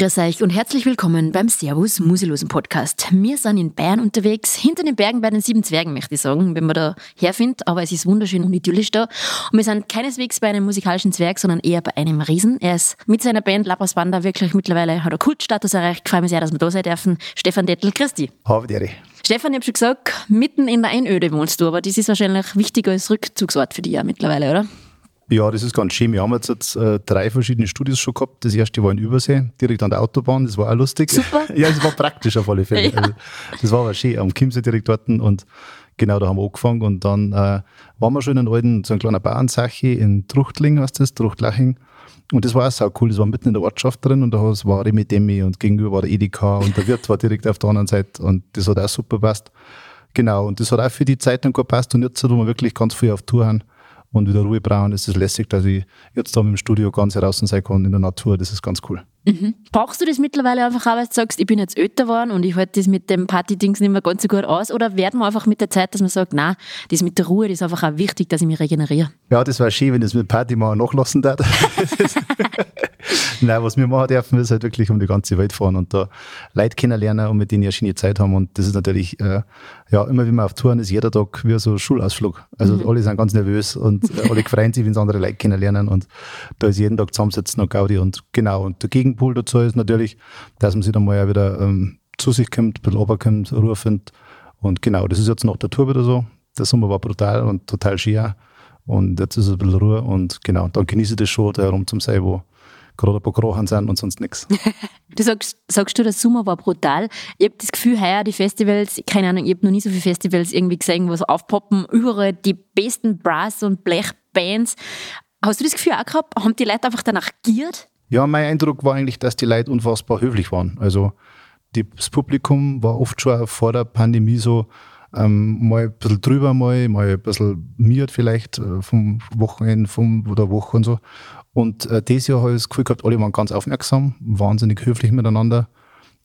Grüß euch und herzlich willkommen beim Servus Musilosen Podcast. Wir sind in Bayern unterwegs, hinter den Bergen bei den sieben Zwergen, möchte ich sagen, wenn man da herfindet, aber es ist wunderschön und idyllisch da. Und wir sind keineswegs bei einem musikalischen Zwerg, sondern eher bei einem Riesen. Er ist mit seiner Band Labras Banda wirklich mittlerweile, hat er Kultstatus erreicht. Ich freue mich sehr, dass wir da sein dürfen. Stefan Dettel, Christi. Habe dir. Stefan, ich habe schon gesagt, mitten in der Einöde wohnst du, aber das ist wahrscheinlich wichtiger als Rückzugsort für dich ja mittlerweile, oder? Ja, das ist ganz schön. Wir haben jetzt, jetzt äh, drei verschiedene Studios schon gehabt. Das erste war in Übersee, direkt an der Autobahn. Das war auch lustig. Super. ja, es war praktisch auf alle Fälle. Ja. Also, das war aber schön. Am Chiemsee direkt dort und genau da haben wir angefangen. Und dann äh, waren wir schon in einem alten, so ein kleiner Bauernsache in Truchtling, heißt das, Truchtlaching. Und das war auch sau cool. Das war mitten in der Ortschaft drin und da war Remi Demi und gegenüber war der Edeka und der Wirt war direkt auf der anderen Seite und das hat auch super gepasst. Genau. Und das hat auch für die Zeit dann gut gepasst und jetzt, wo wir wirklich ganz viel auf Tour haben, und wieder Ruhe brauchen, ist es lässig, dass ich jetzt da mit dem Studio ganz heraus sein kann in der Natur. Das ist ganz cool. Mhm. Brauchst du das mittlerweile einfach auch, weil du sagst, ich bin jetzt älter geworden und ich halte das mit dem Party-Dings nicht mehr ganz so gut aus? Oder werden wir einfach mit der Zeit, dass man sagt, nein, das mit der Ruhe, das ist einfach auch wichtig, dass ich mich regeneriere? Ja, das wäre schön, wenn das mit Party mal nachlassen darf. Nein, was wir machen dürfen, ist halt wirklich um die ganze Welt fahren und da Leute kennenlernen und mit denen ja schöne Zeit haben. Und das ist natürlich, äh, ja, immer wenn wir auf Touren ist, jeder Tag wie so ein Schulausflug. Also mhm. alle sind ganz nervös und äh, alle freuen sich, wenn sie andere Leute kennenlernen. Und da ist jeden Tag zusammensitzen und Gaudi. Und genau, und der Gegenpol dazu ist natürlich, dass man sich dann mal ja wieder ähm, zu sich kommt, ein bisschen runterkommt, Ruhe findet. Und genau, das ist jetzt nach der Tour wieder so. Der Sommer war brutal und total schön. Und jetzt ist es ein bisschen Ruhe und genau, dann genieße ich das schon, da herum zum sein, wo gerade ein paar Krochen sind und sonst nichts. Du sagst, sagst du, der Sommer war brutal. Ich habe das Gefühl, heuer die Festivals, keine Ahnung, ich habe noch nie so viele Festivals irgendwie gesehen, wo so aufpoppen, überall die besten Brass- und Blechbands. Hast du das Gefühl auch gehabt? Haben die Leute einfach danach giert? Ja, mein Eindruck war eigentlich, dass die Leute unfassbar höflich waren. Also die, das Publikum war oft schon vor der Pandemie so, ähm, mal ein bisschen drüber, mal, mal ein bisschen miert vielleicht äh, vom Wochenende vom, oder Woche und so. Und äh, dieses Jahr habe ich das Gefühl gehabt, alle waren ganz aufmerksam, wahnsinnig höflich miteinander.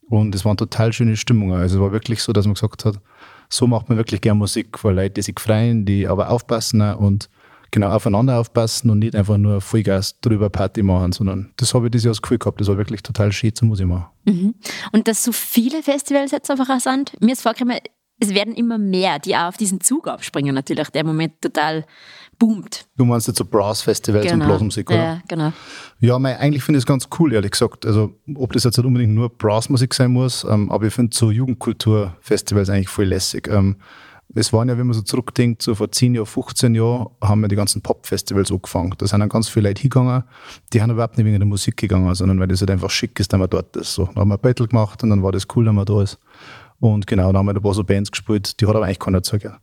Und es waren total schöne Stimmungen. Also es war wirklich so, dass man gesagt hat, so macht man wirklich gern Musik, weil Leute, die sich freuen, die aber aufpassen und genau aufeinander aufpassen und nicht einfach nur Vollgas drüber Party machen, sondern das habe ich dieses Jahr das Gefühl gehabt, das war wirklich total schön zum Musik machen. Mhm. Und dass so viele Festivals jetzt einfach auch sind, mir ist vorgekommen, es werden immer mehr, die auch auf diesen Zug abspringen natürlich, der Moment total boomt. Du meinst jetzt so Brass-Festivals genau. und Blasmusik, oder? Ja, genau. Ja, mein, eigentlich finde ich es ganz cool, ehrlich gesagt. Also, ob das jetzt nicht unbedingt nur Brassmusik sein muss, ähm, aber ich finde so Jugendkultur-Festivals eigentlich voll lässig. Ähm, es waren ja, wenn man so zurückdenkt, so vor 10 Jahren, 15 Jahren, haben wir die ganzen Pop-Festivals angefangen. Da sind dann ganz viele Leute hingegangen, die haben überhaupt nicht wegen der Musik gegangen, sondern weil das halt einfach schick ist, dass man dort ist. So, dann haben wir ein Battle gemacht und dann war das cool, dass man da ist. Und genau, dann haben wir ein paar so Bands gespielt, die hat aber eigentlich keiner zugehört.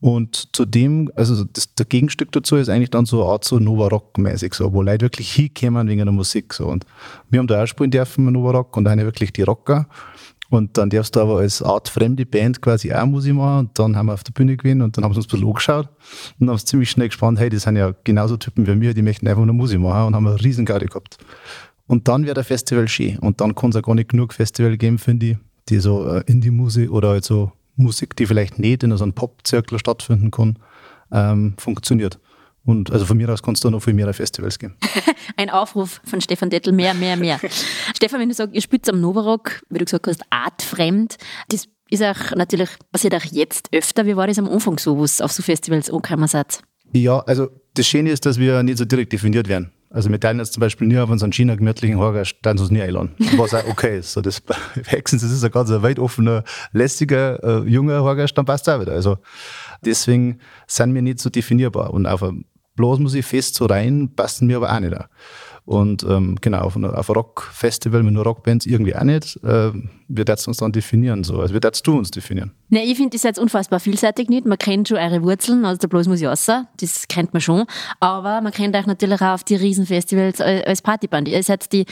Und zudem, also das, der Gegenstück dazu ist eigentlich dann so eine Art so Nova Rock-mäßig, so, wo Leute wirklich hinkommen wegen der Musik. So. Und wir haben da auch spielen dürfen, Nova Rock, und eine wirklich die Rocker. Und dann darfst du aber als Art fremde Band quasi auch Musik machen. Und dann haben wir auf der Bühne gewesen und dann haben sie uns ein bisschen angeschaut und haben uns ziemlich schnell gespannt, hey, das sind ja genauso Typen wie wir, die möchten einfach nur Musik machen und haben eine riesen Garde gehabt. Und dann wäre der Festival schön. Und dann kann es auch gar nicht genug Festival geben, finde ich, die so äh, Indie-Musik oder halt so Musik, die vielleicht nicht in so einem Pop-Zirkel stattfinden kann, ähm, funktioniert. Und also von mir aus kannst du noch viel mehr Festivals geben. Ein Aufruf von Stefan Dettel, mehr, mehr, mehr. Stefan, wenn du sagst, ihr spielt am Novarock, wie du gesagt hast, artfremd, das ist auch natürlich, passiert auch jetzt öfter. Wie war das am Anfang so, wo es auf so Festivals angekommen seid? Ja, also das Schöne ist, dass wir nicht so direkt definiert werden. Also wir teilen jetzt zum Beispiel nie auf unseren China gemütlichen Horgast, dann uns nie einladen. Was auch okay ist. So das Hexens, das ist ein ganz weit offener, lässiger, äh, junger Horgast, dann passt es auch wieder. Also deswegen sind wir nicht so definierbar. Und auf ein Blasmusik fest so rein passen wir aber auch nicht. Auch. Und ähm, genau, auf, auf einem Rockfestival mit nur Rockbands irgendwie auch nicht. Äh, wir werden uns dann definieren. So. Also, wie würdest du uns definieren? Ne, ich finde, ihr seid unfassbar vielseitig nicht. Man kennt schon eure Wurzeln aus der Bluesmusik Das kennt man schon. Aber man kennt euch natürlich auch auf die Riesenfestivals als Partyband. Ihr seid die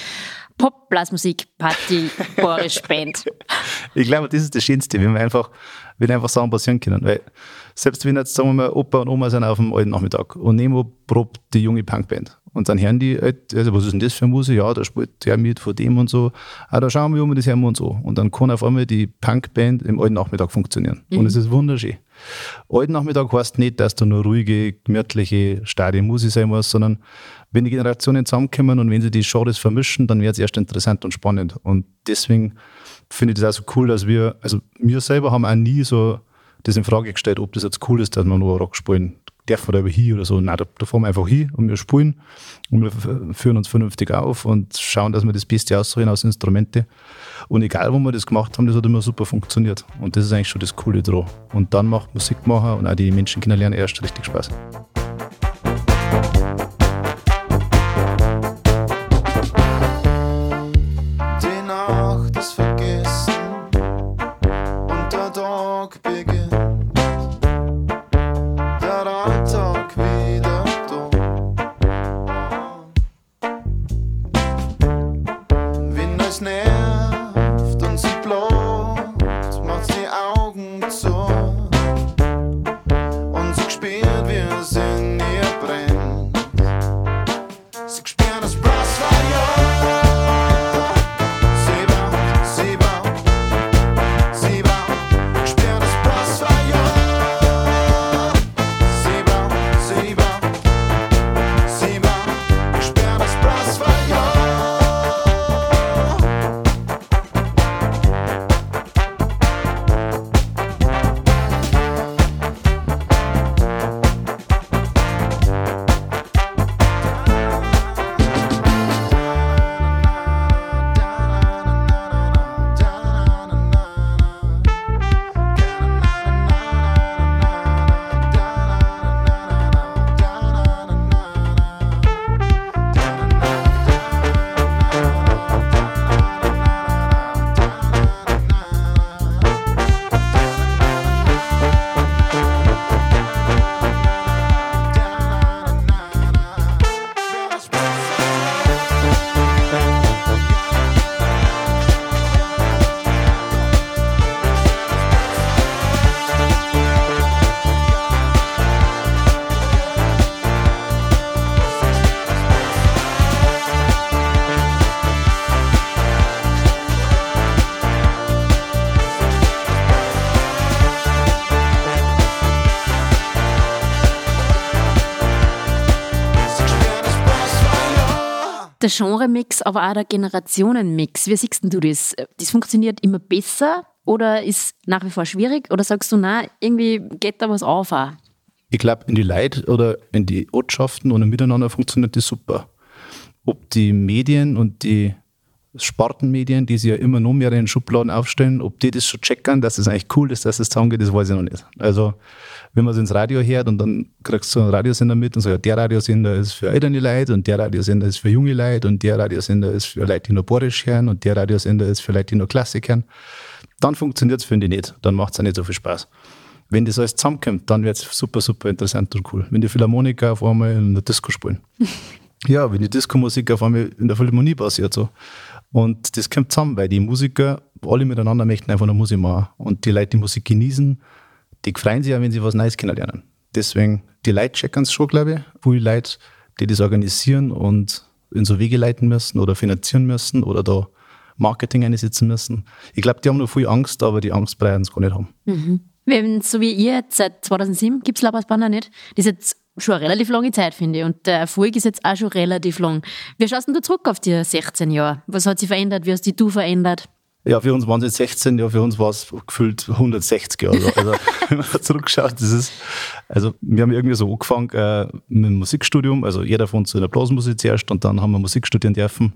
Pop-Blasmusik-Party-Borisch-Band. ich glaube, das ist das Schönste, wenn wir einfach, wenn einfach Sachen passieren können. Weil selbst wenn jetzt, sagen wir mal, Opa und Oma sind auf dem alten Nachmittag und neben probt die junge Punkband. Und dann hören die, also was ist denn das für Musik? Ja, da spielt der mit von dem und so. Ah, da schauen wir um, das hören wir und so. Und dann kann auf einmal die Punkband im alten Nachmittag funktionieren. Mhm. Und es ist wunderschön. Alten Nachmittag heißt nicht, dass da nur ruhige, gemütliche, starre Musik sein muss, sondern wenn die Generationen zusammenkommen und wenn sie die Genres vermischen, dann wird es erst interessant und spannend. Und deswegen finde ich das auch so cool, dass wir, also wir selber haben auch nie so das in Frage gestellt, ob das jetzt cool ist, dass wir nur Rock spielen. Dürfen wir da hier oder so? Nein, da, da fahren wir einfach hin und wir spielen und wir führen uns vernünftig auf und schauen, dass wir das Beste aussuchen aus Instrumente. Und egal, wo wir das gemacht haben, das hat immer super funktioniert. Und das ist eigentlich schon das Coole dran. Und dann macht Musik machen und auch die Menschen kennenlernen erst richtig Spaß. Der Genre-Mix, aber auch der Generationen-Mix. Wie siehst du das? Das funktioniert immer besser oder ist nach wie vor schwierig? Oder sagst du, na, irgendwie geht da was auf? Auch? Ich glaube, in die Leute oder in die Ortschaften und im Miteinander funktioniert das super. Ob die Medien und die Spartenmedien, die sie ja immer noch mehr in Schubladen aufstellen, ob die das schon checken, dass es eigentlich cool ist, dass es zusammengeht, das weiß ich noch nicht. Also wenn man es ins Radio hört und dann kriegst du einen Radiosender mit und so, ja, der Radiosender ist für ältere Leute und der Radiosender ist für junge Leute und der Radiosender ist für Leute, die nur Borisch hören und der Radiosender ist für Leute, die nur Klassik hören, dann funktioniert es, finde ich, nicht. Dann macht es auch nicht so viel Spaß. Wenn das alles zusammenkommt, dann wird es super, super interessant und cool. Wenn die Philharmoniker auf einmal in der Disco spielen. ja, wenn die Disco-Musik auf einmal in der Philharmonie passiert, so. Und das kommt zusammen, weil die Musiker alle miteinander möchten einfach nur Musik machen. Und die Leute, die Musik genießen, die freuen sich ja, wenn sie was Neues kennenlernen. Deswegen, die Leute checken es schon, glaube ich. Viele Leute, die das organisieren und in so Wege leiten müssen oder finanzieren müssen oder da Marketing einsetzen müssen. Ich glaube, die haben noch viel Angst, aber die Angst brauchen sie gar nicht haben. Mhm. Wenn, so wie ihr seit 2007 gibt es Labasbanda nicht. Das jetzt schon eine relativ lange Zeit, finde ich. Und der Erfolg ist jetzt auch schon relativ lang. Wie schaust du zurück auf die 16 Jahre? Was hat sich verändert? Wie hast dich du verändert? Ja, für uns waren es jetzt 16, ja, für uns war es gefühlt 160 Jahre. Also, also wenn man zurückschaut, das ist, also wir haben irgendwie so angefangen äh, mit dem Musikstudium, also jeder von uns in der Blasmusik zuerst und dann haben wir Musik studieren dürfen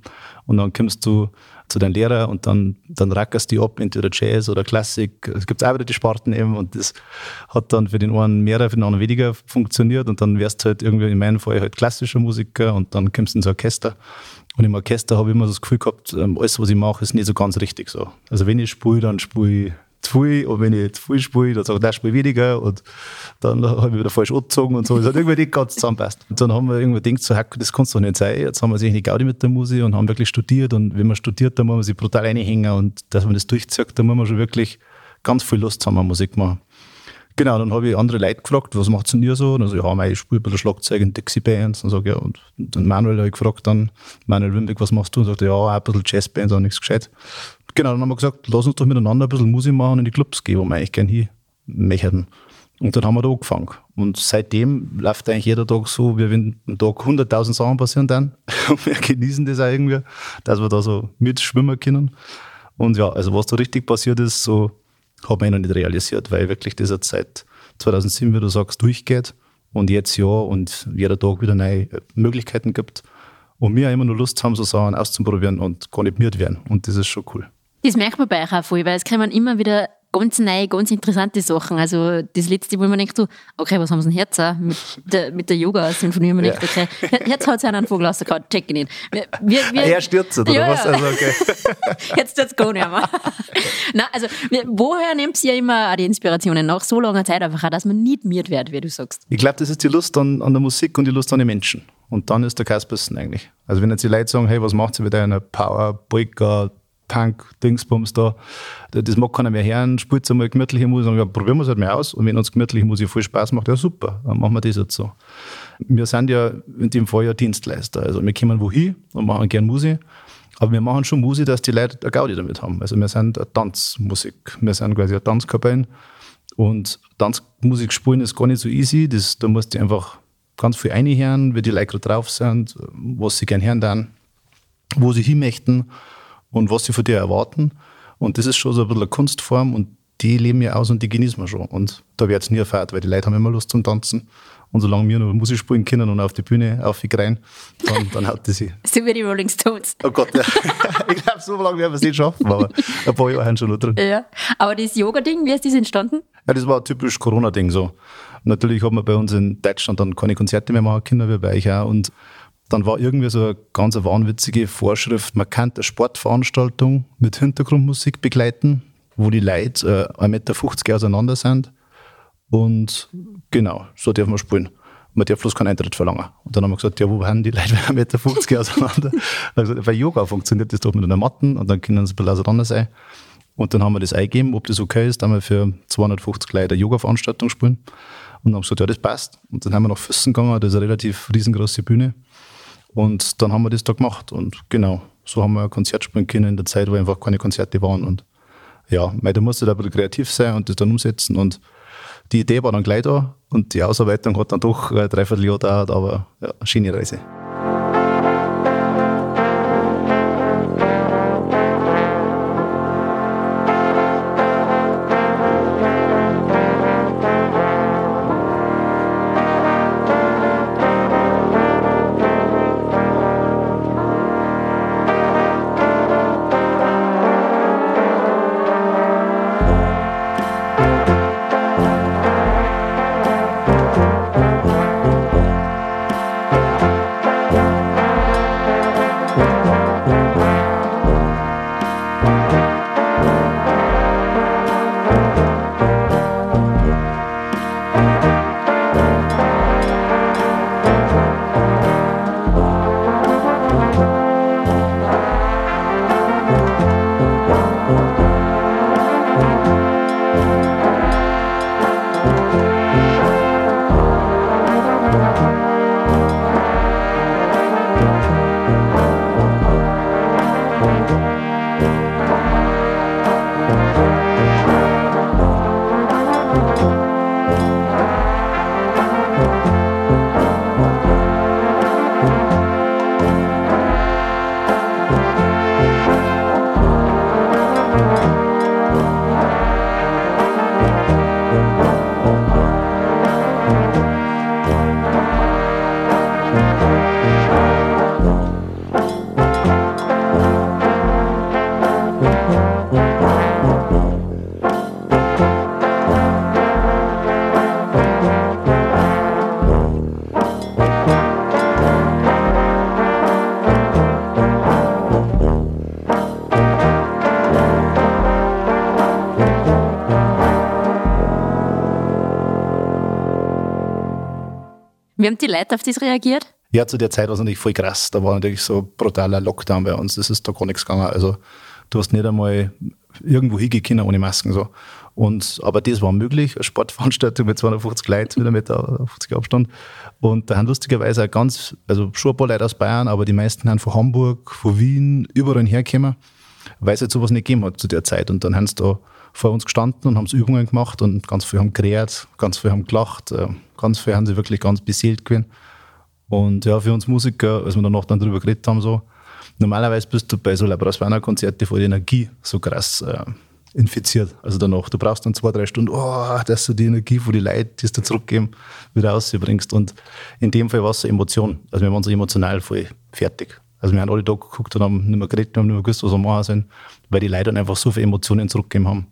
und dann kommst du zu deinem Lehrer und dann, dann rackerst du ab, entweder Jazz oder Klassik. Es gibt auch wieder die Sparten eben und das hat dann für den einen mehr, für den anderen weniger funktioniert und dann wärst du halt irgendwie in meinem Fall halt klassischer Musiker und dann kommst du ins Orchester. Und im Orchester habe ich immer das Gefühl gehabt, ähm, alles, was ich mache, ist nicht so ganz richtig so. Also wenn ich spiele, dann spiele ich zu viel und wenn ich zu viel spiele, dann sage ich, der spiele weniger und dann habe ich wieder falsch angezogen und so. Es hat irgendwie nicht ganz zusammenpasst. Und dann haben wir irgendwie gedacht, so, das kann es doch nicht sein. Jetzt haben wir sich nicht Gaudi mit der Musik und haben wirklich studiert und wenn man studiert, dann muss man sich brutal reinhängen und dass man das durchzieht, dann muss man schon wirklich ganz viel Lust haben Musik machen. Genau, dann habe ich andere Leute gefragt, was macht denn ihr so? Und also, ja, ich spiele bei der Schlagzeug in Dixie Bands. Und sage, ja, und, und Manuel habe ich gefragt dann, Manuel Wimbeck, was machst du? Und sagte, ja, ein bisschen Jazzbands, auch nichts gescheit. Genau, dann haben wir gesagt, lass uns doch miteinander ein bisschen Musik machen und in die Clubs gehen, wo wir eigentlich gerne hin möchten. Und dann haben wir da angefangen. Und seitdem läuft eigentlich jeder Tag so, wie wenn am Tag 100.000 Sachen passieren dann. Und wir genießen das auch irgendwie, dass wir da so mitschwimmen können. Und ja, also was da richtig passiert ist, so habe ich noch nicht realisiert, weil wirklich das jetzt seit 2007, wie du sagst, durchgeht und jetzt ja und jeder Tag wieder neue Möglichkeiten gibt. Und wir immer nur Lust haben, so Sachen auszuprobieren und gar nicht müde werden. Und das ist schon cool. Das merkt man bei euch auch voll, weil es kommen immer wieder ganz neue, ganz interessante Sachen. Also das letzte, wo man denkt so, okay, was haben sie denn jetzt mit der, mit der Yoga-Sinfonie? Man ja. denkt, okay, jetzt hat es einen Vogel rausgehauen, check ihn. Wir, wir, wir, er stürzt, oder ja, was? Also, okay. jetzt tut's gar nicht mehr. Nein, also woher nehmt ihr immer auch die Inspirationen nach so langer Zeit einfach auch, dass man nicht miert wird, wie du sagst? Ich glaube, das ist die Lust an, an der Musik und die Lust an den Menschen. Und dann ist der Kaspersen eigentlich. Also wenn jetzt die Leute sagen, hey, was macht sie mit einer Power, Polka, Punk, Dingsbums da. Das mag keiner mehr hören, spielt einmal gemütliche Musik. Und ja, probieren wir es halt mal aus. Und wenn uns gemütliche Musik viel Spaß macht, ja super, dann machen wir das jetzt so. Wir sind ja in dem Fall ja Dienstleister. Also wir kommen wohin und machen gerne Musik. Aber wir machen schon Musik, dass die Leute eine Gaudi damit haben. Also wir sind eine Tanzmusik. Wir sind quasi eine Tanzkapelle. Und Tanzmusik spielen ist gar nicht so easy. Das, da musst du einfach ganz viel reinhören, wie die Leute drauf sind, was sie gerne hören dann, wo sie hin möchten und was sie von dir erwarten. Und das ist schon so ein bisschen eine Kunstform und die leben ja aus und die genießen wir schon. Und da wird es nie erfahrt, weil die Leute haben immer Lust zum Tanzen. Und solange wir noch Musik spielen können und auf die Bühne aufgreien, dann, dann haut das sie. so wie die Rolling Stones. Oh Gott, ja. ich glaube, so lange werden wir es nicht schaffen, aber ein paar Jahre haben schon noch drin. Ja. Aber das Yoga-Ding, wie ist das entstanden? Ja, das war ein typisch Corona-Ding so. Natürlich hat man bei uns in Deutschland dann keine Konzerte mehr machen können, wie bei euch auch. Und dann war irgendwie so eine ganz wahnwitzige Vorschrift, man kann eine Sportveranstaltung mit Hintergrundmusik begleiten, wo die Leute äh, 1,50 Meter auseinander sind. Und genau, so dürfen wir spielen. Man darf bloß keinen Eintritt verlangen. Und dann haben wir gesagt, ja, wo haben die Leute 1,50 Meter auseinander? gesagt, bei Yoga funktioniert das doch mit einer Matten und dann können sie ein bisschen auseinander sein. Und dann haben wir das eingegeben, ob das okay ist, dann haben wir für 250 Leute eine Yoga-Veranstaltung spielen. Und dann haben wir gesagt, ja, das passt. Und dann haben wir nach Füssen gegangen, das ist eine relativ riesengroße Bühne. Und dann haben wir das da gemacht. Und genau, so haben wir ein Konzert spielen können in der Zeit, wo einfach keine Konzerte waren. Und ja, da musste da ein bisschen kreativ sein und das dann umsetzen. Und die Idee war dann gleich da und die Ausarbeitung hat dann doch ein Dreivierteljahr gedauert, aber ja, schöne Reise. Wie haben die Leute auf das reagiert? Ja, zu der Zeit war es natürlich voll krass. Da war natürlich so brutaler Lockdown bei uns. Das ist da gar nichts gegangen. Also du hast nicht einmal irgendwo hingehen ohne Masken. So. Und, aber das war möglich, eine Sportveranstaltung mit 250 Leuten, wieder mit 50 Abstand. Und da haben lustigerweise auch ganz, also schon ein paar Leute aus Bayern, aber die meisten haben von Hamburg, von Wien, überall hergekommen, weil es halt sowas nicht gegeben hat zu der Zeit. Und dann haben sie da vor uns gestanden und haben Übungen gemacht und ganz viel haben gerät, ganz viel haben gelacht, äh, ganz viel haben sie wirklich ganz beseelt gewesen. Und ja, für uns Musiker, als wir danach dann drüber geredet haben, so, normalerweise bist du bei so Labrasvana-Konzerten vor die Energie so krass äh, infiziert. Also danach, du brauchst dann zwei, drei Stunden, oh, dass du die Energie von den Leuten, die du zurückgeben, wieder rausbringst. Und in dem Fall war es so Emotion. Also wir waren so emotional voll fertig. Also wir haben alle da geguckt und haben nicht mehr geredet, haben nicht mehr gewusst, was wir machen sollen, weil die Leute dann einfach so viele Emotionen zurückgegeben haben.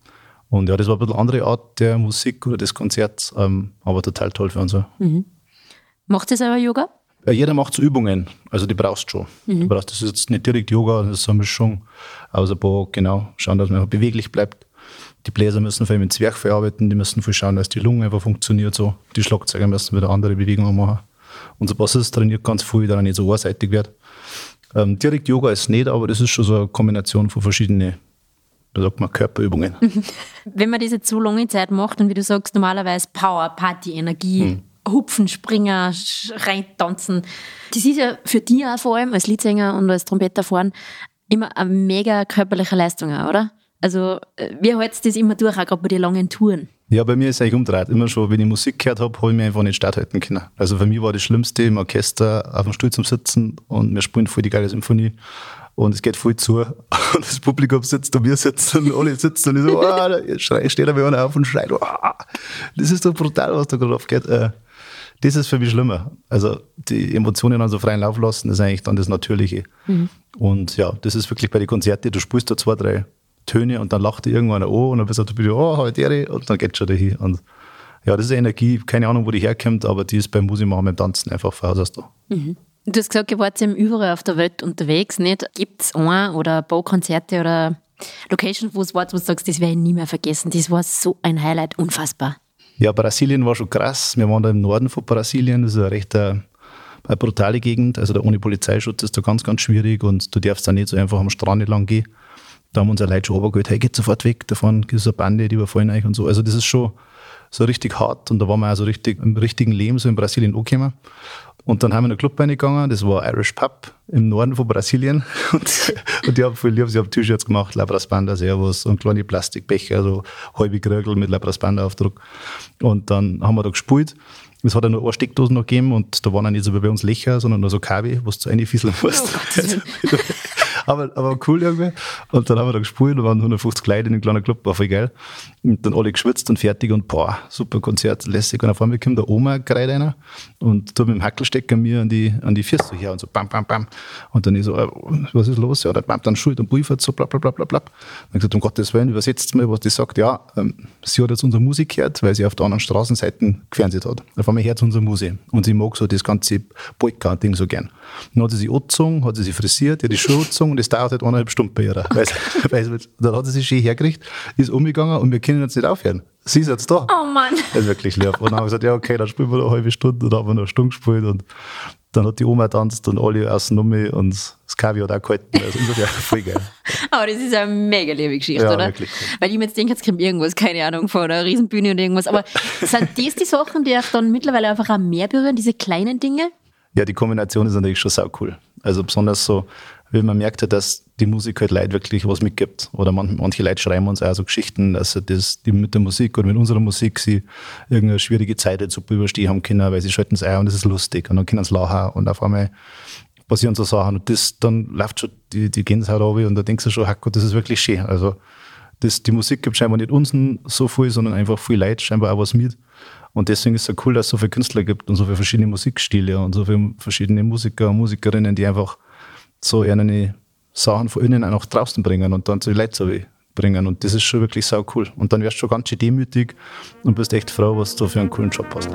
Und ja, das war ein bisschen eine andere Art der Musik oder des Konzerts, ähm, aber total toll für uns. Mhm. Macht ihr selber Yoga? Ja, jeder macht so Übungen, also die brauchst du schon. Mhm. Du brauchst, das ist jetzt nicht direkt Yoga, das ist eine Mischung aus ein paar, genau, schauen, dass man beweglich bleibt. Die Bläser müssen vor allem in Zwerchfell arbeiten, die müssen viel schauen, dass die Lunge einfach funktioniert so. Die Schlagzeuger müssen wieder andere Bewegungen machen. Unser Bassist trainiert ganz viel, dass er nicht so einseitig wird. Ähm, direkt Yoga ist nicht, aber das ist schon so eine Kombination von verschiedenen, sagt man, Körperübungen. Wenn man diese zu lange Zeit macht und wie du sagst, normalerweise Power, Party, Energie, hm. Hupfen, Springen, reintanzen. Das ist ja für dich auch vor allem als Liedsänger und als Trompeter fahren immer eine mega körperliche Leistung, oder? Also, äh, wie hältst du das immer durch, auch gerade bei den langen Touren? Ja, bei mir ist es eigentlich umgedreht. Immer schon, wenn ich Musik gehört habe, habe ich mich einfach nicht statthalten können. Also für mich war das Schlimmste im Orchester auf dem Stuhl zum Sitzen und wir spielen voll die geile Symphonie und es geht voll zu und das Publikum sitzt und wir sitzen und alle sitzen und ich so, oh, da steht da einer auf und schreit, oh, das ist doch brutal, was da gerade aufgeht. Äh, das ist für mich schlimmer. Also die Emotionen dann so freien Lauf lassen, ist eigentlich dann das Natürliche. Mhm. Und ja, das ist wirklich bei den Konzerten, du spielst da zwei, drei Töne und dann lacht dir irgendwann an und dann bist du wieder, oh, heute und dann geht schon dahin. Und ja, das ist Energie, keine Ahnung, wo die herkommt, aber die ist beim Musikmachen, beim Tanzen einfach von Haus aus da. Mhm. Du hast gesagt, ihr wart eben überall auf der Welt unterwegs, nicht? Gibt es ein oder ein paar Konzerte oder Locations, wo es war, wo du sagst, das werde ich nie mehr vergessen. Das war so ein Highlight, unfassbar. Ja, Brasilien war schon krass. Wir waren da im Norden von Brasilien. Das ist eine recht eine, äh, eine brutale Gegend. Also da ohne Polizeischutz ist da ganz, ganz schwierig und du darfst da nicht so einfach am Strand lang gehen. Da haben unsere Leute schon runtergeholt, hey, geht sofort weg, davon gibt es eine Bande, die überfallen euch und so. Also das ist schon so richtig hart und da waren wir also richtig im richtigen Leben so in Brasilien angekommen. Und dann haben wir in einen Club reingegangen, das war Irish Pub im Norden von Brasilien. Und, und die haben viel lieb, sie haben T-Shirts gemacht, Labras Banda Servus und kleine Plastikbecher, so halbe Krögel mit Labras Banda Aufdruck. Und dann haben wir da gespielt. Es hat ja nur eine Steckdose noch gegeben und da waren dann nicht so wie bei uns Löcher, sondern nur so Kabel, wo du zu reinfieseln musst. Oh aber, aber cool irgendwie. Und dann haben wir da gespielt, da waren 150 Leute in einem kleinen Club, war voll geil. Und dann alle geschwitzt und fertig und boah, super Konzert, lässig. Und auf einmal kommt der Oma gerade einer und tut mit dem Hackelstecker mir an die, an die Füße her und so bam, bam, bam. Und dann ist so, äh, was ist los? Ja, dann bam, dann Schuld und Buifert, so bla, bla, bla, bla, bla. Dann gesagt, um Gottes Willen, übersetzt mal, was die sagt. Ja, ähm, sie hat jetzt unsere Musik gehört, weil sie auf der anderen Straßenseite gefernseht hat. Auf einmal hört sie unsere Musik. Und sie mag so das ganze Polka-Ding so gern. Dann hat sie sich angezogen, hat sie sich frisiert, hat die Schuhe angezogen und das dauert halt eineinhalb Stunden bei ihr. Weil, weil, dann hat sie sich schön hergerichtet, ist umgegangen und wir können jetzt nicht aufhören. Sie ist jetzt da. Oh Mann. Das ist wirklich lieb. Und dann haben wir gesagt, ja, okay, dann spielen wir noch eine halbe Stunde. Und dann haben wir noch eine Stunde gespielt und dann hat die Oma tanzt und alle außen um mich und das Kavi hat auch gehalten. Also insofern voll geil. Aber das ist eine mega liebe Geschichte, ja, oder? Wirklich. Weil ich mir jetzt denke, jetzt kommt irgendwas, keine Ahnung, von einer Riesenbühne oder irgendwas. Aber sind das die Sachen, die euch dann mittlerweile einfach auch mehr berühren, diese kleinen Dinge? Ja, die Kombination ist natürlich schon sau cool. Also besonders so, wenn man merkt, dass die Musik halt Leute wirklich was mitgibt. Oder man, manche Leute schreiben uns auch so Geschichten, dass sie das, die mit der Musik oder mit unserer Musik sie irgendeine schwierige Zeit jetzt super überstehen haben können, weil sie schalten es ein und es ist lustig und dann können sie lachen und auf einmal passieren so Sachen und das, dann läuft schon die, die Gänsehaut runter und da denkst du schon, Gott, das ist wirklich schön. Also das, die Musik gibt scheinbar nicht uns so viel, sondern einfach viel Leute, scheinbar auch was mit. Und deswegen ist es so cool, dass es so viele Künstler gibt und so viele verschiedene Musikstile und so viele verschiedene Musiker und Musikerinnen, die einfach so eine Sachen von innen auch nach draußen bringen und dann zu den Leuten bringen. Und das ist schon wirklich sau cool. Und dann wirst du schon ganz schön demütig und bist echt froh, was du für einen coolen Job hast.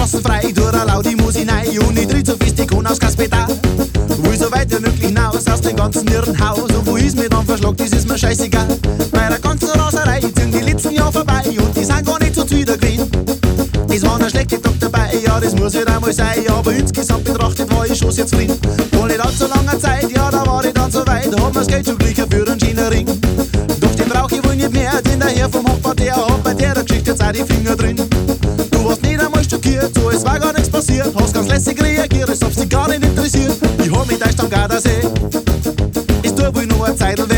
Vorne ist die Straße frei, durch eine die Musik rein und ich tritt so fest die Kuhn aus. Wo ist so weit wie möglich hinaus aus dem ganzen Irrenhaus und wo ist mir dann verschlagt, das ist mir scheißegal. Bei der ganzen Raserei ziehen die letzten Jahre vorbei und die sind gar nicht so zufrieden gewesen. Es war ein schlechter Tag dabei, ja, das muss halt einmal sein. Aber insgesamt betrachtet war ich schon sehr zufrieden. Vor nicht allzu langer Zeit, ja, da war ich dann so weit. Hab mir's Geld zuglichen für einen Schienenring. Doch den brauch ich wohl nicht mehr, denn der Herr vom Hochbau, der hat bei der Geschichte jetzt auch die Finger drin. Du warst nicht einmal studiert, so es war gar nichts passiert. Hast ganz lässig reagiere, als ob sie gar nicht interessiert. Ich hol mit euch am Gardasee. Ist tut wohl nur ein Zeitl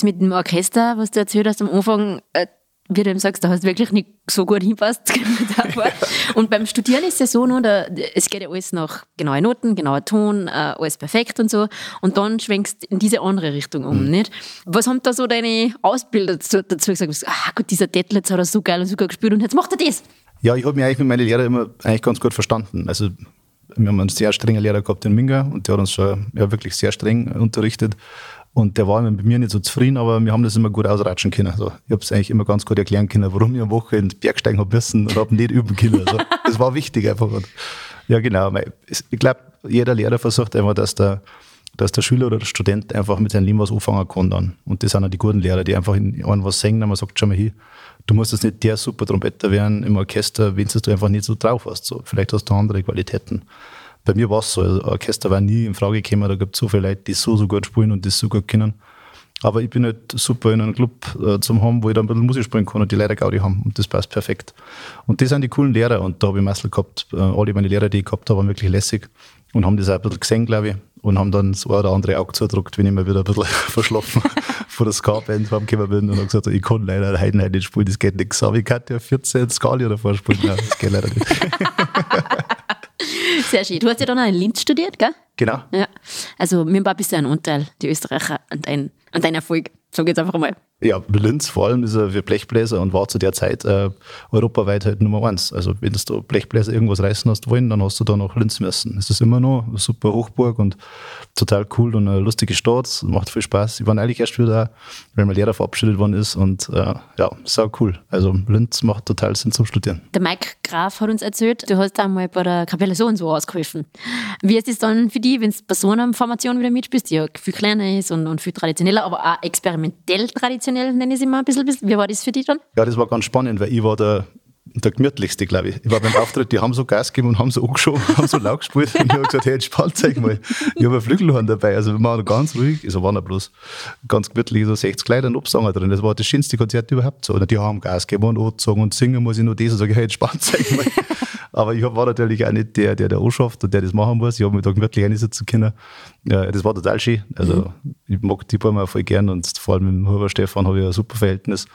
das mit dem Orchester, was du erzählt hast am Anfang, äh, wie du eben sagst, da hast du wirklich nicht so gut hinpasst. und beim Studieren ist es ja so, noch, da, es geht ja alles nach genauen Noten, genauer Ton, äh, alles perfekt und so. Und dann schwenkst du in diese andere Richtung um, mhm. nicht? Was haben da so deine Ausbilder dazu, dazu gesagt? Ah, gut, dieser Detlitz hat er so geil und so gut gespielt und jetzt macht er das. Ja, ich habe mich eigentlich mit meinen Lehrern immer eigentlich ganz gut verstanden. Also wir haben einen sehr strengen Lehrer gehabt in Minga und der hat uns schon ja, wirklich sehr streng unterrichtet. Und der war mit mir nicht so zufrieden, aber wir haben das immer gut ausratschen können. Also ich habe es eigentlich immer ganz gut erklären können, warum ich eine Woche ins Bergsteigen habe müssen und habe nicht üben können. Also das war wichtig einfach. Und ja, genau. Ich glaube, jeder Lehrer versucht einfach, dass der, dass der Schüler oder der Student einfach mit seinem Leben was anfangen kann dann. Und das sind auch die guten Lehrer, die einfach in einem was singen, man sagt, schau mal hier, du musst jetzt nicht der super Trompeter werden im Orchester, wenn du einfach nicht so drauf hast. So, vielleicht hast du andere Qualitäten bei mir war es so, also Orchester war nie in Frage gekommen, da gibt es so viele Leute, die so, so gut spielen und das so gut können. Aber ich bin halt super in einem Club äh, zum haben, wo ich dann ein bisschen Musik spielen kann und die Lehrer Gaudi haben und das passt perfekt. Und das sind die coolen Lehrer und da habe ich Meißel gehabt. Äh, alle meine Lehrer, die ich gehabt habe, waren wirklich lässig und haben das auch ein bisschen gesehen, glaube ich, und haben dann das eine oder andere Auge zugedruckt, wenn ich mir wieder ein bisschen verschlafen vor der Ska-Band heimgekommen bin und habe gesagt, ich kann leider Heidenheim nicht spielen, das geht nichts. Aber ich kann ja 14 Skali davor spielen, Nein, das geht leider nicht. Sehr schön. Du hast ja dann auch in Linz studiert, gell? Genau. Ja. Also, mir war ein bisschen ein Anteil, die Österreicher, an, dein, an deinem Erfolg. Sag jetzt einfach mal. Ja, Linz vor allem ist er für Blechbläser und war zu der Zeit äh, europaweit halt Nummer eins. Also wenn du Blechbläser irgendwas reißen hast wollen, dann hast du da nach Linz müssen. Es ist immer noch eine super Hochburg und total cool und eine lustige Stadt. Macht viel Spaß. Ich war eigentlich erst wieder da, weil mein Lehrer verabschiedet worden ist und äh, ja, sau cool. Also Linz macht total Sinn zum Studieren. Der Mike Graf hat uns erzählt, du hast einmal bei der Kapelle so und so ausgeholfen. Wie ist es dann für dich, wenn du bei so einer Formation wieder mitspielst, die ja viel kleiner ist und, und viel traditioneller, aber auch experimentell traditionell, nenne ich es immer ein bisschen. Wie war das für dich dann? Ja, das war ganz spannend, weil ich war der, der gemütlichste, glaube ich. Ich war beim Auftritt, die haben so Gas gegeben und haben so angeschoben, haben so laut gespielt. Und ich habe gesagt, hey, jetzt spannt euch mal. Ich habe ein Flügelhorn dabei, also wir waren ganz ruhig. Also waren ja bloß ganz gemütlich, so 60 Kleider und Absanger drin. Das war das schönste Konzert überhaupt so. Und die haben Gas gegeben und angezogen und singen muss ich nur das und sage, hey, jetzt spannt euch mal. Aber ich war natürlich auch nicht der, der der anschafft und der das machen muss. Ich habe mich da gemütlich einsetzen können. Ja, das war total schön. Also mhm. ich mag die Bäume voll gern und vor allem mit dem Huber Stefan habe ich ein super Verhältnis.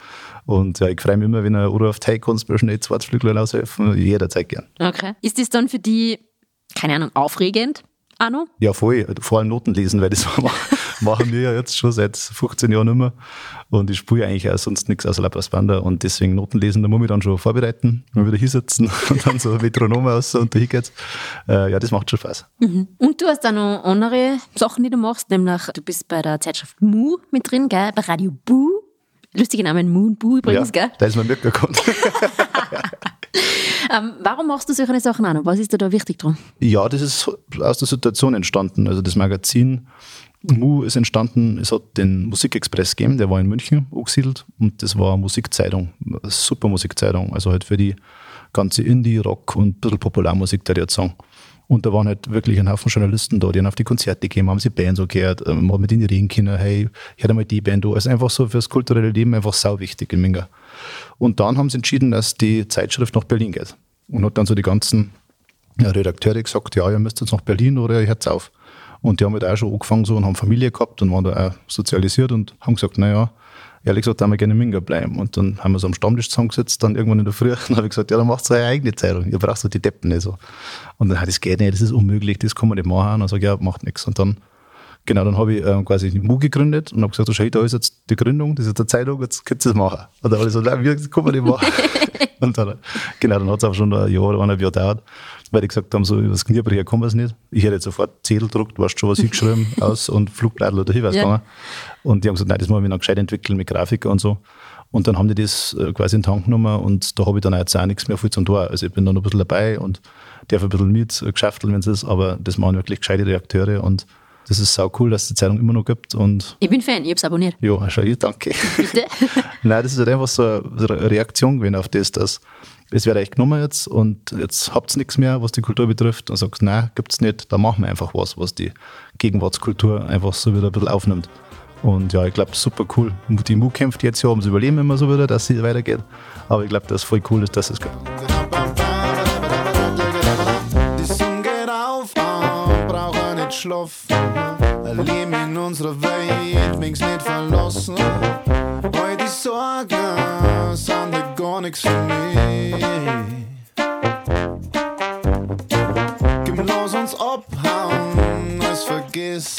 Und ja, ich freue mich immer, wenn er anruft, hey, kannst du mir schnell zwei Flügel aushelfen? Jederzeit gern. Okay. Ist das dann für die, keine Ahnung, aufregend? Arno? Ja, voll. Vor allem Noten lesen, weil das machen wir ja jetzt schon seit 15 Jahren immer. Und ich spiele eigentlich auch sonst nichts außer Lapas Banda. Und deswegen Noten lesen, da muss ich dann schon vorbereiten, mal wieder hinsetzen und dann so Metronome aus und da hingeht's. Äh, ja, das macht schon Spaß. Mhm. Und du hast auch noch andere Sachen, die du machst, nämlich du bist bei der Zeitschrift Mu mit drin, gell? bei Radio Bu. Lustige Namen, Moon Bu übrigens, ja, gell? Da ist mir mitgekommen. ähm, warum machst du solche Sachen noch? Was ist dir da wichtig dran? Ja, das ist aus der Situation entstanden. Also das Magazin Mu ist entstanden, es hat den Musikexpress gegeben, der war in München angesiedelt und das war eine Musikzeitung, eine super Musikzeitung, also halt für die ganze Indie, Rock und ein bisschen Popularmusik, der jetzt sagen. Und da waren halt wirklich ein Haufen Journalisten da, die haben auf die Konzerte gegeben, haben sie Bands so gehört, ähm, haben mit ihnen reden können, hey, hör mal die Band an. Also einfach so fürs kulturelle Leben einfach sau wichtig in Minga. Und dann haben sie entschieden, dass die Zeitschrift nach Berlin geht. Und hat dann so die ganzen ja, Redakteure gesagt, ja, ihr müsst jetzt nach Berlin oder ihr hört auf. Und die haben halt auch schon angefangen so und haben Familie gehabt und waren da auch sozialisiert und haben gesagt, naja, ehrlich gesagt, da wir gerne in Minga bleiben. Und dann haben wir so am Stammtisch zusammengesetzt, dann irgendwann in der Früh, und habe ich gesagt, ja, dann macht eure eigene Zeitung, ihr braucht so die Deppen nicht so. Und dann hat das geht nicht, das ist unmöglich, das kann man nicht machen. Und dann sage ich, ja, macht nichts. Und dann, genau, dann habe ich ähm, quasi die MU gegründet und habe gesagt, schau, da ist jetzt die Gründung, das ist der Zeitung, jetzt könnt ihr das machen. Und dann habe ich so, nein, wir kann man nicht machen. und dann, genau, dann hat es auch schon ein Jahr oder eineinhalb Jahre gedauert weil die gesagt haben, so über das Kniebrich kommen wir es nicht. Ich hätte jetzt sofort Zettel gedruckt, weißt schon, was ich geschrieben aus und Flugblattl oder Hinweis ja. gegangen. Und die haben gesagt, nein, das müssen wir noch gescheit entwickeln mit Grafiker und so. Und dann haben die das äh, quasi in den Tank genommen und da habe ich dann jetzt auch nichts mehr viel zum Tor. Also ich bin da noch ein bisschen dabei und darf ein bisschen mit geschäfteln, wenn es ist, aber das machen wirklich gescheite Redakteure und das ist sau cool, dass es die Zeitung immer noch gibt. Und ich bin Fan, ich habe es abonniert. Ja, schau, ich danke. Bitte. Nein, das ist halt einfach so eine Reaktion gewesen auf das, dass es wird euch genommen jetzt und jetzt habt ihr nichts mehr, was die Kultur betrifft und sagt, nein, gibt es nicht, da machen wir einfach was, was die Gegenwartskultur einfach so wieder ein bisschen aufnimmt. Und ja, ich glaube, super cool. Die Mu kämpft jetzt ja ums Überleben immer so wieder, dass sie weitergeht. Aber ich glaube, das ist voll cool ist, dass es gibt. Schlafen. Leben in unserer Welt, mich nicht verlassen. Weil die Sorgen sind gar nichts für mich. Gib los uns abhauen, es vergiss.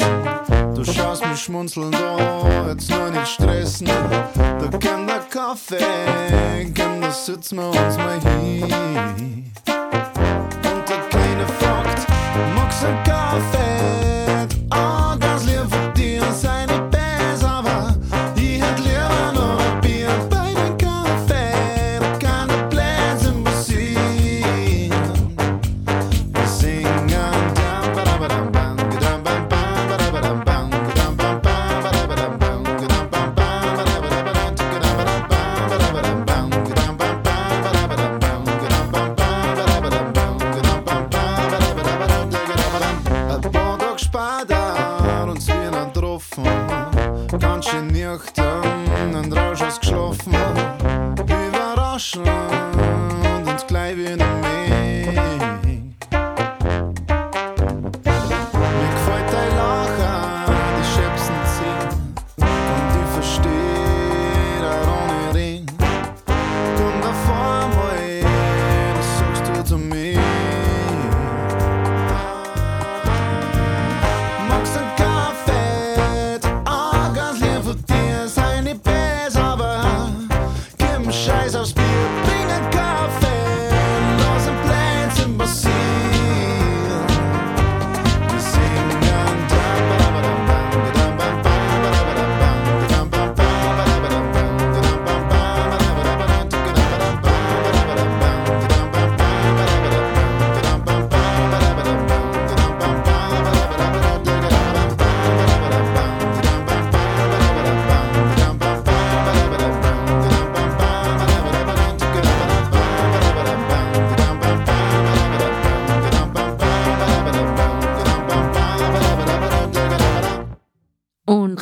Du schaust mich schmunzeln da, jetzt nur nicht stressen. Da kann der Kaffee, kann da sitzen wir uns mal hin. Magst du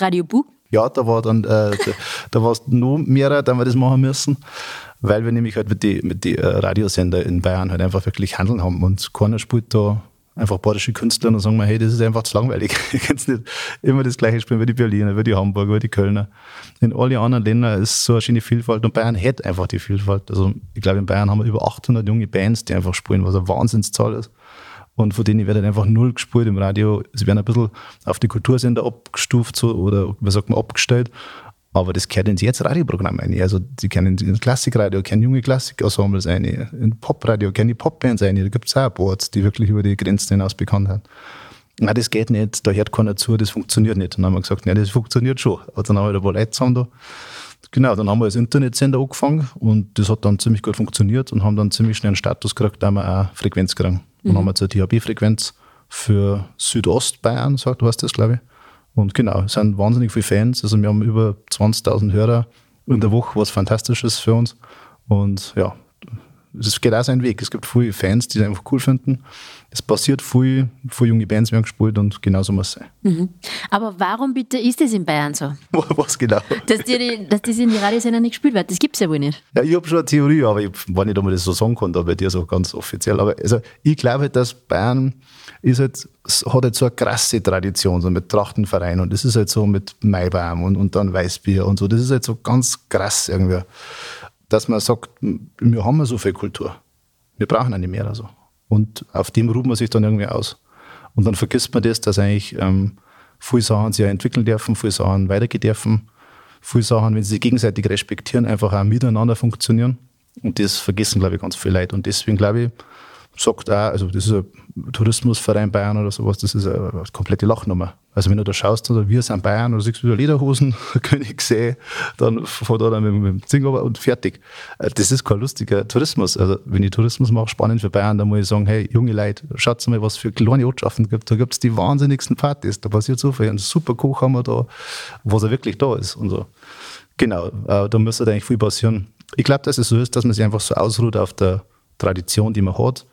Radio Bu? Ja, da war dann, äh, da, war es noch mehr, da wir das machen müssen, weil wir nämlich halt mit den mit die, äh, Radiosender in Bayern halt einfach wirklich handeln haben und keiner spielt da einfach badische Künstler und sagen wir, hey, das ist einfach zu langweilig. Ihr könnt nicht immer das gleiche spielen wie die Berliner, wie die Hamburger, wie die Kölner. In allen anderen Ländern ist so eine schöne Vielfalt und Bayern hat einfach die Vielfalt. Also ich glaube, in Bayern haben wir über 800 junge Bands, die einfach spielen, was eine Wahnsinnszahl ist und von denen wird einfach null gespielt im Radio. Sie werden ein bisschen auf die Kultursender abgestuft so, oder, wie sagt man, abgestellt. Aber das gehört ins jetzt Radioprogramm ein. Also, die kennen ins Klassikradio, kennen junge Klassikensembles ein. In Popradio kennen die Popbands ein. Da gibt es auch Boards, die wirklich über die Grenzen hinaus bekannt sind. Na, das geht nicht, da hört keiner zu, das funktioniert nicht. Dann haben wir gesagt, ja, das funktioniert schon. Und dann haben wir da ein paar Leute zusammen da. Genau, dann haben wir als Internetsender angefangen und das hat dann ziemlich gut funktioniert und haben dann ziemlich schnell einen Status gekriegt, da wir auch Frequenz kriegen. Dann mhm. haben wir jetzt eine THB-Frequenz für Südostbayern, sagt du hast das, glaube ich. Und genau, es sind wahnsinnig viele Fans. Also wir haben über 20.000 Hörer in der Woche, was fantastisch ist für uns. Und ja, Es geht auch seinen Weg. Es gibt viele Fans, die es einfach cool finden. Es passiert viel, viele junge Bands werden gespielt und genauso muss es sein. Mhm. Aber warum bitte ist das in Bayern so? Was genau? Dass, die, dass das in die Radiosender nicht gespielt wird, das gibt es ja wohl nicht. Ja, ich habe schon eine Theorie, aber ich weiß nicht, ob man das so sagen kann, da bei dir so ganz offiziell. Aber also, ich glaube halt, dass Bayern ist halt, hat halt so eine krasse Tradition, so mit Trachtenverein und das ist halt so mit Maibaum und, und dann Weißbier und so. Das ist halt so ganz krass irgendwie, dass man sagt, wir haben ja so viel Kultur. Wir brauchen eine mehr. Also. Und auf dem ruht man sich dann irgendwie aus. Und dann vergisst man das, dass eigentlich ähm, viele Sachen sich entwickeln dürfen, viele Sachen weitergehen dürfen, viele Sachen, wenn sie sich gegenseitig respektieren, einfach auch miteinander funktionieren. Und das vergessen, glaube ich, ganz viele Leute. Und deswegen, glaube ich, sagt auch, also das ist ein Tourismusverein Bayern oder sowas, das ist eine, komplette Lachnummer. Also wenn du da schaust, oder wir sind Bayern, siehst du wieder Lederhosen, Königssee, dann fährt er dann mit, mit dem Zing und fertig. Äh, das ist kein lustiger Tourismus. Also wenn ich Tourismus mache, spannend für Bayern, dann muss ich sagen, hey, junge Leute, schaut mal, was für kleine Ortschaften gibt. Da gibt es die wahnsinnigsten Partys, da passiert so viel. Ein super Koch haben wir da, was er wirklich da ist und so. Genau, äh, da müsste eigentlich viel passieren. Ich glaube, dass es so ist, dass man sich einfach so ausruht auf der Tradition, die man hat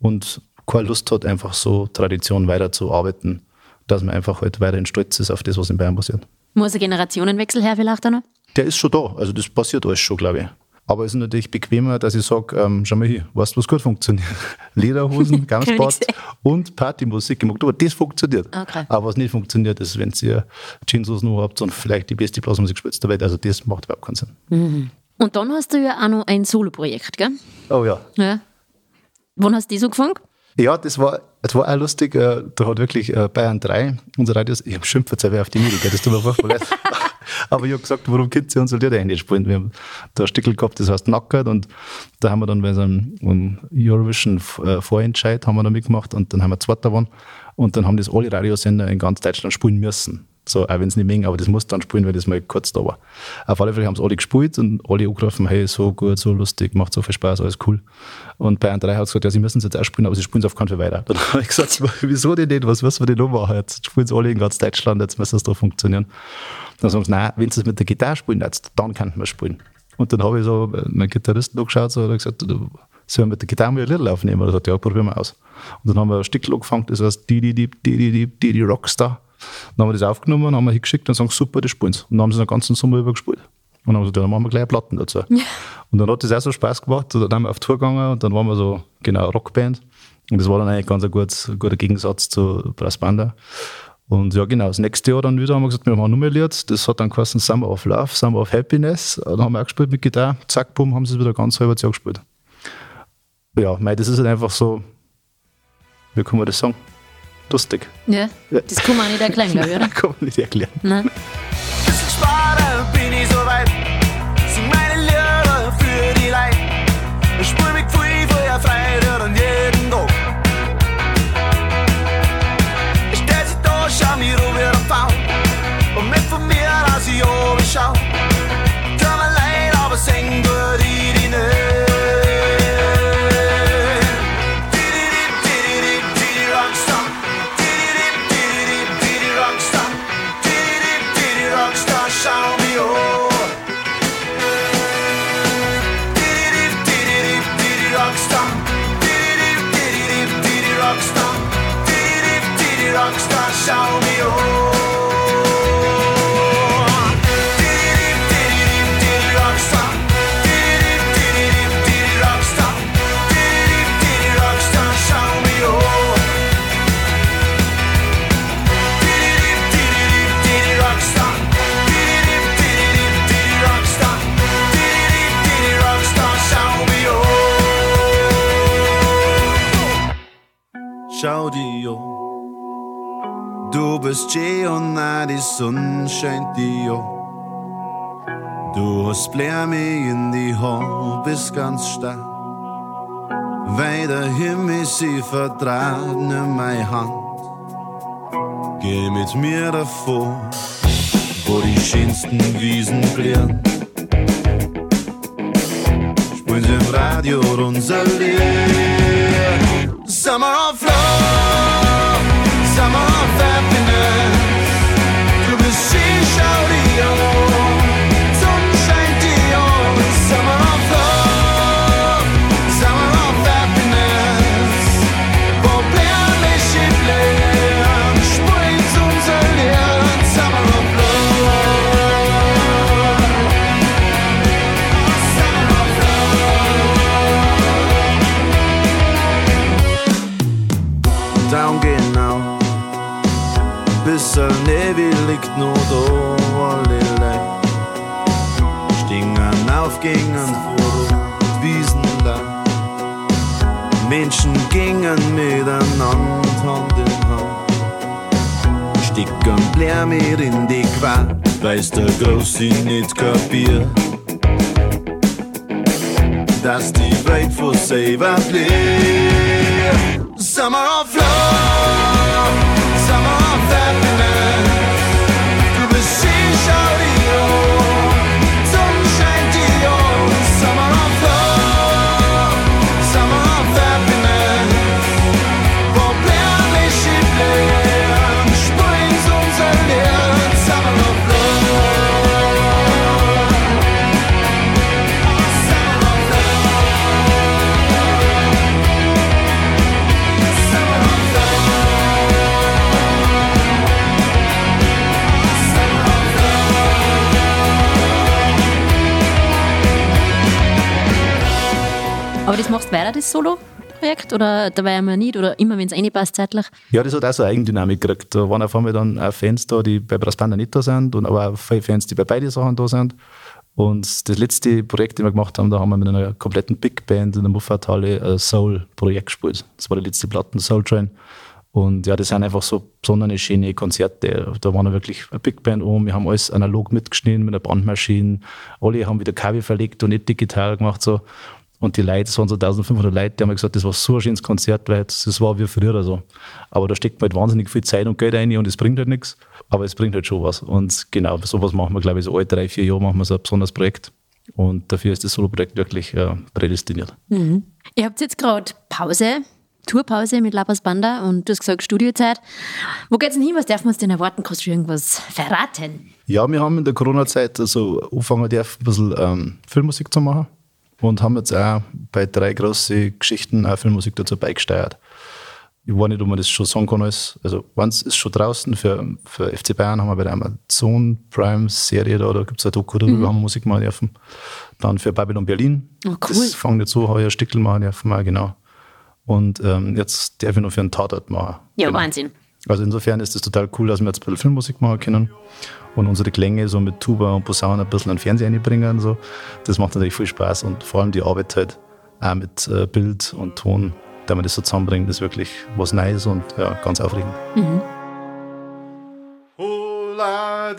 und keine Lust hat, einfach so Tradition weiterzuarbeiten, dass man einfach halt weiterhin stolz ist auf das, was in Bayern passiert. Muss ein Generationenwechsel her vielleicht auch noch? Der ist schon da, also das passiert alles schon, glaube ich. Aber es ist natürlich bequemer, dass ich sage, ähm, schau mal hier, weißt du, was gut funktioniert? Lederhosen, Gamsbad und Partymusik im Oktober, das funktioniert. Okay. Aber was nicht funktioniert, ist, wenn ihr Jeanshosen nur habt und vielleicht die beste Blasmusik spielt der Welt. Also das macht überhaupt keinen Sinn. Mhm. Und dann hast du ja auch noch ein Soloprojekt, gell? Oh ja. Ja. Wann hast du die so gefangen? Ja, das war, das war auch lustig. Äh, da hat wirklich äh, Bayern 3, unser Radio, ich habe schimpft jetzt auf die Mädel, das tut mir furchtbar leid. Aber ich habe gesagt, warum könnt ihr unsere Lieder nicht spielen? Wir haben da ein Stickel gehabt, das heißt Nackert und da haben wir dann bei so einem Eurovision äh, Vorentscheid haben wir da mitgemacht und dann haben wir Zweiter gewonnen und dann haben das alle Radiosender in ganz Deutschland spielen müssen. So, auch wenn es nicht mengen, aber das musst du dann spielen, weil das mal kurz da war. Auf alle Fälle haben es alle gespielt und alle angegriffen, hey, so gut, so lustig, macht so viel Spaß, alles cool. Und Bayern 3 hat es gesagt, ja, sie müssen es jetzt auch spielen, aber sie spielen es auf keinen Fall weiter. Dann habe ich gesagt, wieso denn nicht? Was müssen wir denn noch machen? Jetzt spielen es alle in ganz Deutschland, jetzt müssen es da funktionieren. Dann sagen sie, nein, wenn sie es mit der Gitarre spielen, jetzt, dann könnten wir spielen. Und dann habe ich so äh, meinen Gitarristen angeschaut so, und gesagt, sollen wir mit der Gitarre mal ein Little aufnehmen? Und er gesagt: ja, probieren wir aus. Und dann haben wir ein Stück angefangen, das heißt, die, die, die, die, die, die, die, Rockstar. Dann haben wir das aufgenommen, haben wir hingeschickt und sagen, super, das spielen sie. Und dann haben sie den ganzen Sommer über gespielt. Und dann haben wir gesagt, dann machen wir gleich Platten dazu. Ja. Und dann hat das auch so Spaß gemacht. Und dann haben wir auf Tour gegangen und dann waren wir so, genau, Rockband. Und das war dann eigentlich ganz ein guter, guter Gegensatz zu Brass Banda. Und ja, genau, das nächste Jahr dann wieder haben wir gesagt, wir machen nur mehr Lied. Das hat dann geheißen Summer of Love, Summer of Happiness. Dann haben wir auch gespielt mit Gitarre. Zack, bumm, haben sie es wieder ganz halbes Jahr gespielt. Ja, mei, das ist halt einfach so, wie kann man das sagen? Lustig. Ja, das kann man nicht erklären, glaube ich, oder? kann man nicht erklären. Nein. Bisschen Sparer bin ich so weit. Sing meine Lieder für die Leute. Ich spür mich frei für ihr Freude an jeden Tag. Ich stell sie da, schau mir um wieder faul. Und mit von mir, als ich oben schau. Bist Jay und na die Sonne scheint dir. Du hast Blärme in die Haar, bist ganz stark. Weil der Himmel sie vertraut, nimm meine Hand. Geh mit mir davor, wo die schönsten Wiesen blühen. Spielen im Radio unser Lied. Summer of love, rodeo. Liegt nur da, Leute stingen auf, gingen vor Wiesen da. Menschen gingen miteinander Hand in Hand. Sticken blär mir in die Qual, weiß der Große nicht kapiert. Dass die Welt vor selber bleibt. Summer of love, summer of happiness. Aber das machst du weiter, das Solo-Projekt? Oder dabei einmal nicht? Oder immer, wenn es reinpasst zeitlich? Ja, das hat auch so eine Eigendynamik gekriegt. Da waren auf einmal dann auch Fans da, die bei Brassbanda nicht da sind, und aber auch viele Fans, die bei beiden Sachen da sind. Und das letzte Projekt, das wir gemacht haben, da haben wir mit einer kompletten Big Band in der Muffathalle ein Soul-Projekt gespielt. Das war die letzte Platte, Soul Train. Und ja, das sind einfach so besondere, schöne Konzerte. Da waren wirklich eine Big Band um. Wir haben alles analog mitgeschnitten mit einer Bandmaschine. Alle haben wieder Kabel verlegt und nicht digital gemacht. So. Und die Leute, das waren so 1500 Leute, die haben gesagt, das war so ein schönes Konzert, weil das war wie früher so. Aber da steckt halt wahnsinnig viel Zeit und Geld rein und es bringt halt nichts. Aber es bringt halt schon was. Und genau, sowas machen wir, glaube ich, so alle drei, vier Jahre machen wir so ein besonderes Projekt. Und dafür ist das Solo-Projekt wirklich äh, prädestiniert. Ihr habt jetzt gerade Pause, Tourpause mit Labras Banda und du hast gesagt Studiozeit. Wo geht's denn hin? Was darf man uns denn erwarten? Kannst du irgendwas verraten? Ja, wir haben in der Corona-Zeit also angefangen, dürfen, ein bisschen ähm, Filmmusik zu machen und haben jetzt auch bei drei großen Geschichten auch Filmmusik dazu beigesteuert. Ich weiß nicht, ob man das schon sagen kann. Alles. Also, eins ist schon draußen. Für, für FC Bayern haben wir bei der Amazon Prime-Serie da, da gibt es ein Doku darüber, haben wir Musik machen dürfen. Dann für Babylon Berlin. Oh, cool. Das fangen jetzt so, habe ich ein Stickel machen dürfen, auch, genau. Und ähm, jetzt darf ich noch für einen Tatort machen. Ja, genau. Wahnsinn. Also insofern ist es total cool, dass wir jetzt ein bisschen Filmmusik machen können und unsere Klänge so mit Tuba und Posaune ein bisschen an den Fernseher einbringen und so. Das macht natürlich viel Spaß und vor allem die Arbeit halt auch mit äh, Bild und Ton, da man das so zusammenbringt, ist wirklich was Neues und ja, ganz aufregend. Hola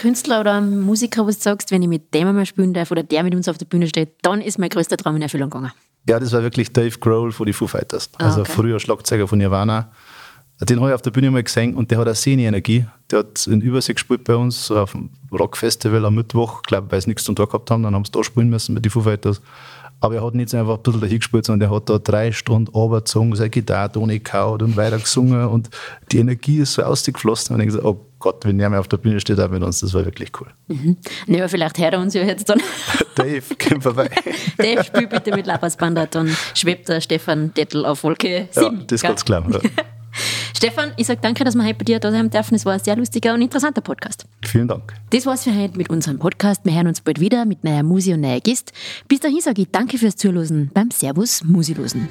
Künstler oder einen Musiker, wo du sagst, wenn ich mit dem einmal spielen darf oder der mit uns auf der Bühne steht, dann ist mein größter Traum in Erfüllung gegangen? Ja, das war wirklich Dave Grohl von den Foo Fighters. Ah, Also okay. früher Schlagzeuger von Nirvana. Den habe ich auf der Bühne mal gesehen und der hat eine Szene-Energie. Der hat in Übersee gespielt bei uns, auf dem Rockfestival am Mittwoch, glaube weil sie nichts zum Tag gehabt haben, dann haben sie da spielen müssen mit den Foo Fighters. Aber er hat nicht einfach ein bisschen dahin gespielt, sondern er hat da drei Stunden runtergezogen, seine Gitarre ohne kaut und weiter gesungen und die Energie ist so ausgeflossen und ich gesagt, oh Gott, wenn er mal auf der Bühne steht, auch mit uns, das war wirklich cool. Ja, vielleicht hört er uns ja jetzt dann. Dave, komm vorbei. Dave, spiel bitte mit Lapasbanda, dann schwebt der Stefan Dettel auf Wolke 7. Ja, das ist ganz klar. Ja. Stefan, ich sage danke, dass wir heute bei dir da sein dürfen. Es war ein sehr lustiger und interessanter Podcast. Vielen Dank. Das war's für heute mit unserem Podcast. Wir hören uns bald wieder mit neuer Musi und neuer Gist. Bis dahin sage ich danke fürs Zuhören beim Servus Musilosen.